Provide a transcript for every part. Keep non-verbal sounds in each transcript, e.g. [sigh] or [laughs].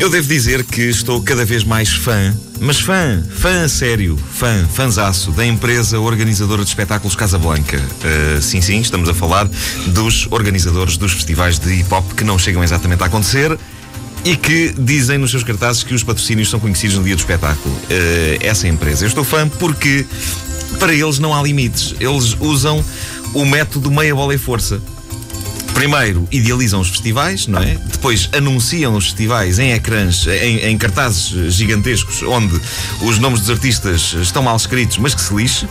Eu devo dizer que estou cada vez mais fã, mas fã, fã sério, fã, fanzaço da empresa organizadora de espetáculos Casablanca. Uh, sim, sim, estamos a falar dos organizadores dos festivais de hip hop que não chegam exatamente a acontecer e que dizem nos seus cartazes que os patrocínios são conhecidos no dia do espetáculo. Uh, essa empresa. Eu estou fã porque para eles não há limites. Eles usam o método meia bola e força. Primeiro idealizam os festivais, não é? Depois anunciam os festivais em ecrãs, em, em, cartazes gigantescos, onde os nomes dos artistas estão mal escritos, mas que se lixe.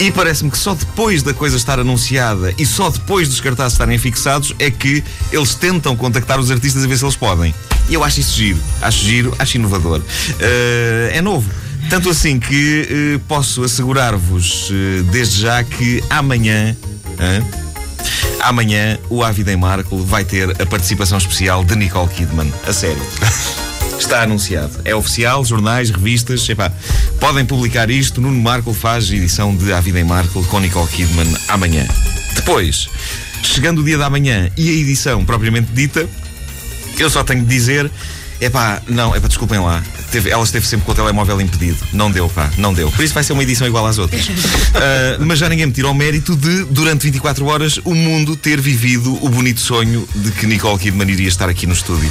E parece-me que só depois da coisa estar anunciada e só depois dos cartazes estarem fixados é que eles tentam contactar os artistas a ver se eles podem. E eu acho isso giro, acho giro, acho inovador. Uh, é novo. Tanto assim que uh, posso assegurar-vos uh, desde já que amanhã. Amanhã o Ávida em Marco vai ter a participação especial de Nicole Kidman. A sério. Está anunciado. É oficial, jornais, revistas, epá, podem publicar isto. Nuno Marco faz edição de A Vida em Marco com Nicole Kidman amanhã. Depois, chegando o dia da manhã e a edição propriamente dita, eu só tenho de dizer Epá, não, epá, desculpem lá. Teve, ela esteve sempre com o telemóvel impedido. Não deu, pá, não deu. Por isso vai ser uma edição igual às outras. Uh, [laughs] mas já ninguém me tirou o mérito de, durante 24 horas, o mundo ter vivido o bonito sonho de que Nicole Kidman iria estar aqui no estúdio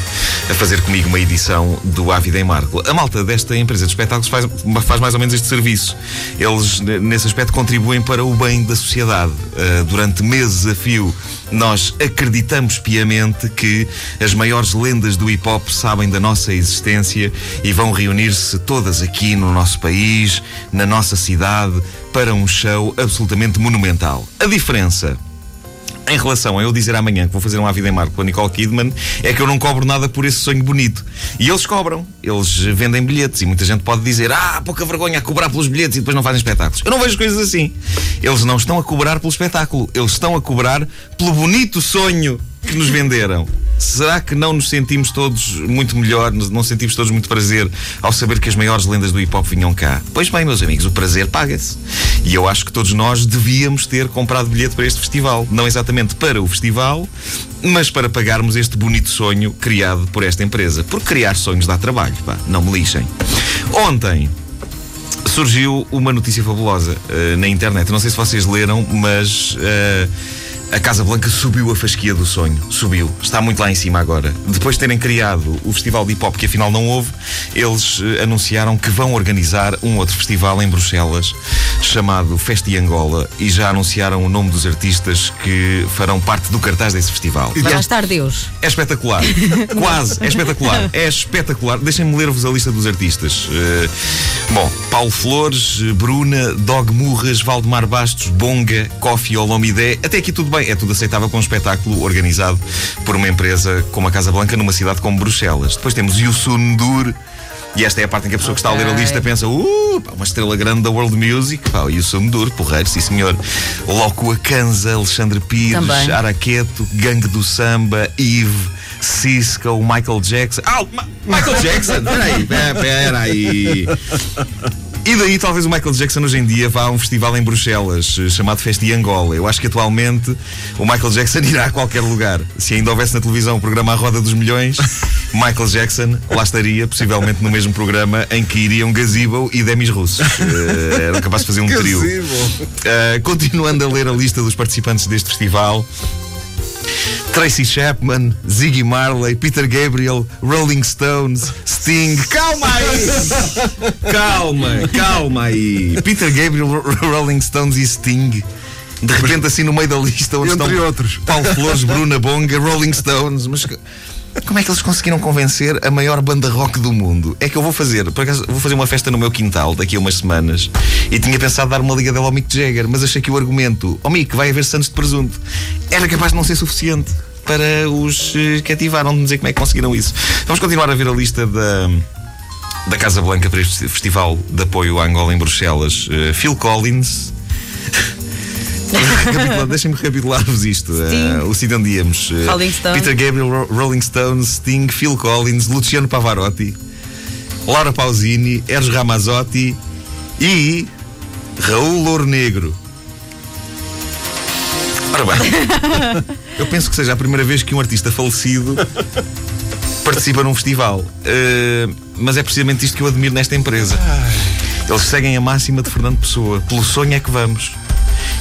a fazer comigo uma edição do Ávida em Marco. A malta desta empresa de espetáculos faz, faz mais ou menos este serviço. Eles, nesse aspecto, contribuem para o bem da sociedade. Uh, durante meses a fio, nós acreditamos piamente que as maiores lendas do hip hop sabem da nossa existência e vão reunir-se todas aqui no nosso país, na nossa cidade, para um show absolutamente monumental. A diferença em relação a eu dizer amanhã que vou fazer uma vida em Marco com a Nicole Kidman, é que eu não cobro nada por esse sonho bonito. E eles cobram. Eles vendem bilhetes. E muita gente pode dizer: Ah, pouca vergonha a cobrar pelos bilhetes e depois não fazem espetáculos. Eu não vejo coisas assim. Eles não estão a cobrar pelo espetáculo. Eles estão a cobrar pelo bonito sonho que nos venderam. Será que não nos sentimos todos muito melhor, não sentimos todos muito prazer ao saber que as maiores lendas do hip hop vinham cá? Pois bem, meus amigos, o prazer paga-se. E eu acho que todos nós devíamos ter comprado bilhete para este festival. Não exatamente para o festival, mas para pagarmos este bonito sonho criado por esta empresa. Porque criar sonhos dá trabalho, pá, não me lixem. Ontem surgiu uma notícia fabulosa uh, na internet. Não sei se vocês leram, mas. Uh, a Casa Blanca subiu a fasquia do sonho. Subiu. Está muito lá em cima agora. Depois de terem criado o festival de hip hop, que afinal não houve, eles uh, anunciaram que vão organizar um outro festival em Bruxelas chamado Festi Angola e já anunciaram o nome dos artistas que farão parte do cartaz desse festival. Vai lá estar Deus. É espetacular. [laughs] Quase. É espetacular. É espetacular. Deixem-me ler-vos a lista dos artistas. Uh, bom, Paulo Flores, Bruna, Dog Murras, Valdemar Bastos, Bonga, Coffee Olomidé. Até aqui tudo bem é tudo aceitável com um espetáculo organizado por uma empresa como a Casa Blanca numa cidade como Bruxelas. Depois temos Yusun Dur. E esta é a parte em que a pessoa okay. que está a ler a lista pensa: uh, uma estrela grande da World Music. Pá, o Yusun Dur, porreiro, sim senhor. Loco Akanza, Alexandre Pires, Também. Araqueto, Gangue do Samba, Eve. Cisco, Michael Jackson. Ah, Ma Michael Jackson! [laughs] Peraí, peraí. E daí talvez o Michael Jackson hoje em dia vá a um festival em Bruxelas eh, chamado Festi Angola. Eu acho que atualmente o Michael Jackson [laughs] irá a qualquer lugar. Se ainda houvesse na televisão o programa A Roda dos Milhões, [laughs] Michael Jackson lá estaria, possivelmente no mesmo programa em que iriam Gazebo e Demis Russos. Uh, [laughs] era capaz de fazer um trio. Uh, continuando a ler a lista dos participantes deste festival. Tracy Chapman, Ziggy Marley, Peter Gabriel, Rolling Stones, Sting. Calma aí! [laughs] calma, calma aí. Peter Gabriel, Rolling Stones e Sting. De repente, assim no meio da lista, onde Entre estão outros. Paulo Flores, Bruna Bonga, Rolling Stones. Mas como é que eles conseguiram convencer a maior banda rock do mundo? É que eu vou fazer, por acaso, vou fazer uma festa no meu quintal daqui a umas semanas e tinha pensado dar uma ligadela ao Mick Jagger, mas achei que o argumento, ó oh, Mick, vai haver Santos de presunto, era capaz de não ser suficiente para os uh, cativar. Não dizer como é que conseguiram isso. Vamos continuar a ver a lista da. Da Casa Blanca para este festival de apoio à Angola em Bruxelas, uh, Phil Collins, [laughs] Deixem-me recapitular-vos isto. Uh, o Sid Diamos, uh, Peter Gabriel, Rolling Stones, Sting, Phil Collins, Luciano Pavarotti, Laura Pausini, Eros Ramazzotti e Raul Louro Negro. Ora bem, [laughs] eu penso que seja a primeira vez que um artista falecido participa num festival. Uh, mas é precisamente isto que eu admiro nesta empresa. Eles seguem a máxima de Fernando Pessoa. Pelo sonho é que vamos.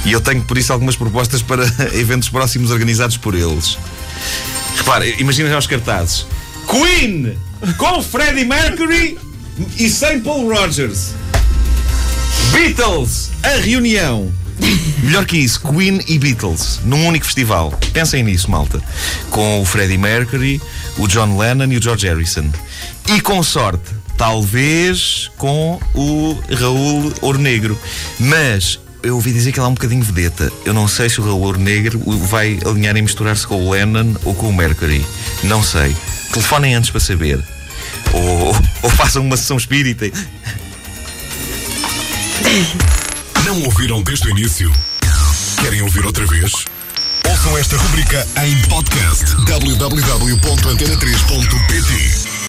E eu tenho por isso algumas propostas para [laughs] eventos próximos organizados por eles. Repara, imagina já os cartazes: Queen com Freddie Mercury e sem Paul Rogers. Beatles, a reunião. Melhor que isso, Queen e Beatles, num único festival. Pensem nisso, malta. Com o Freddie Mercury, o John Lennon e o George Harrison. E com sorte, talvez com o Raul Ouro Negro. Mas eu ouvi dizer que ele é um bocadinho vedeta. Eu não sei se o Raul Negro vai alinhar e misturar-se com o Lennon ou com o Mercury. Não sei. Telefonem antes para saber. Ou, ou façam uma sessão espírita. [laughs] Não ouviram desde o início? Querem ouvir outra vez? Ouçam esta rubrica em podcast www.antena3.pt